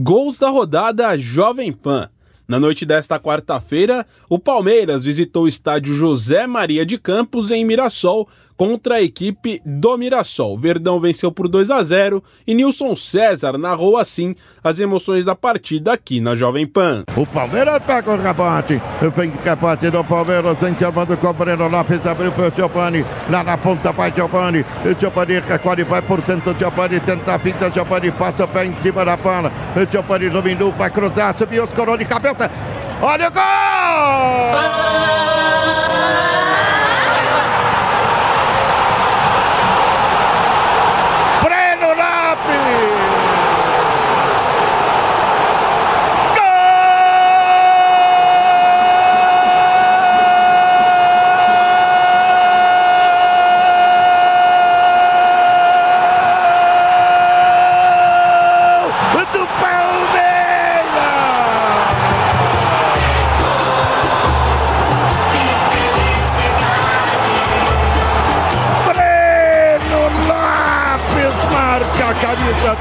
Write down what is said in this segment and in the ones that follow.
Gols da rodada Jovem Pan. Na noite desta quarta-feira, o Palmeiras visitou o estádio José Maria de Campos, em Mirassol, contra a equipe do Mirassol. Verdão venceu por 2 a 0 e Nilson César narrou assim as emoções da partida aqui na Jovem Pan. O Palmeiras pega o rebote. Vem rebote do Palmeiras, vem chamando o Breno Lopes, abriu para o Giovanni. Lá na ponta vai Giovanni. O Giovanni recolhe, vai por dentro. Giovanni tenta a finta. Giovanni faz o pé em cima da bola. O Giovanni dominou, vai cruzar, subiu os coroas de cabeça. Olha o gol!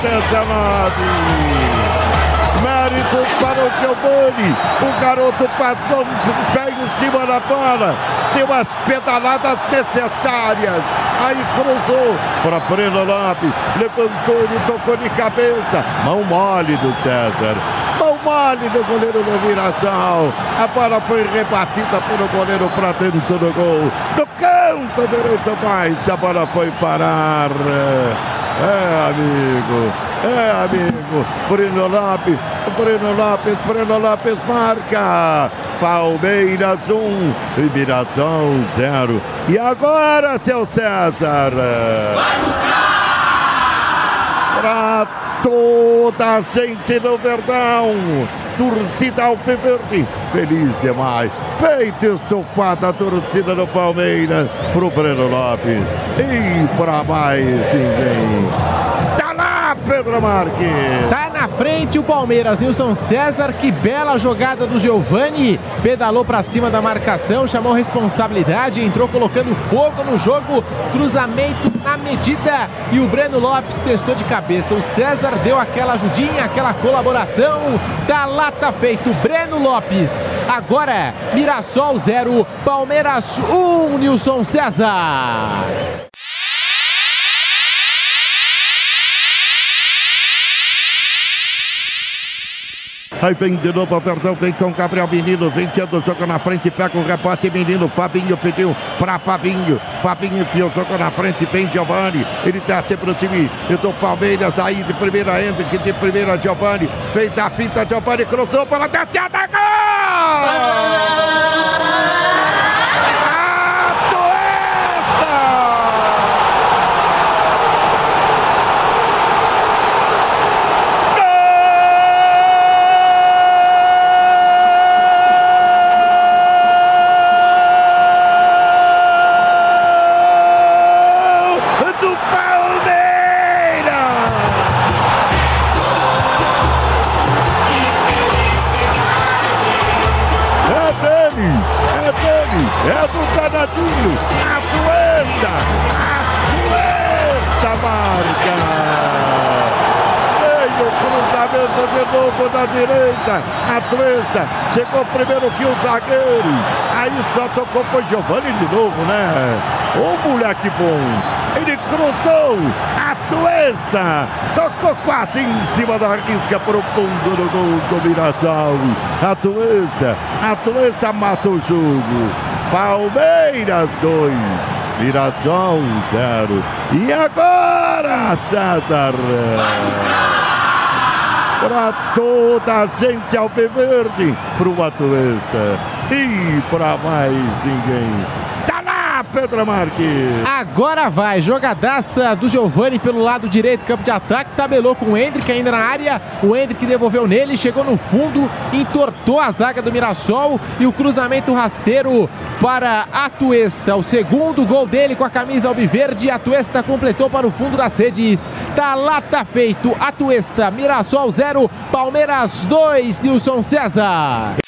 Camisa 19. Méritos para o Giovanni. O garoto passou um pé em cima da bola. Deu as pedaladas necessárias. Aí cruzou para Breno Lopes. Levantou, ele tocou de cabeça. Mão mole do César. Mão mole do goleiro do Mirassol. A bola foi rebatida pelo goleiro para dentro do gol. No canto direito mais. A bola foi parar. É, amigo. É, amigo. Breno Lopes. Breno Lopes. Breno Lopes marca. Palmeiras 1, um, Mirassol 0. E agora, seu César? Vai buscar! Pra toda a gente no Verdão torcida alviverde, feliz demais. Peito estufado a torcida do Palmeiras pro Breno Lopes. E para mais ninguém. Pedro Marques. Tá na frente o Palmeiras, Nilson César, que bela jogada do Giovani. Pedalou para cima da marcação, chamou responsabilidade, entrou colocando fogo no jogo. Cruzamento na medida e o Breno Lopes testou de cabeça. O César deu aquela ajudinha, aquela colaboração. Da lata feito, Breno Lopes. Agora, Mirassol 0, Palmeiras 1, um, Nilson César. Aí vem de novo o Verdão, vem com Gabriel Menino, vem tendo o jogo na frente, pega o rebote, Menino, Fabinho pediu para Fabinho, Fabinho enfiou o jogo na frente, vem Giovanni, ele desce para o time do Palmeiras, aí de primeira Hendrick, de primeira Giovanni, fez a finta, Giovanni cruzou para a descida, é do danadinho, Atuesta, Atuesta marca. Veio o cruzamento de novo da direita, Atuesta, chegou primeiro que o zagueiro, aí só tocou para Giovanni de novo, né? Ô moleque bom, ele cruzou, Atuesta, tocou quase em cima da risca para o fundo do gol do Mirassol. Atuesta, Atuesta mata o jogo. Palmeiras 2, Mirassol 0. E agora, César? Para toda a gente alviverde, para o Atuesta e para mais ninguém. Pedro Marques. Agora vai, jogadaça do Giovani pelo lado direito, campo de ataque, tabelou com o Hendrick ainda na área, o Hendrick devolveu nele, chegou no fundo, entortou a zaga do Mirassol e o cruzamento rasteiro para Atuesta, o segundo gol dele com a camisa albiverde, Atuesta completou para o fundo das redes, tá lá, tá feito, Atuesta, Mirassol 0, Palmeiras 2, Nilson César.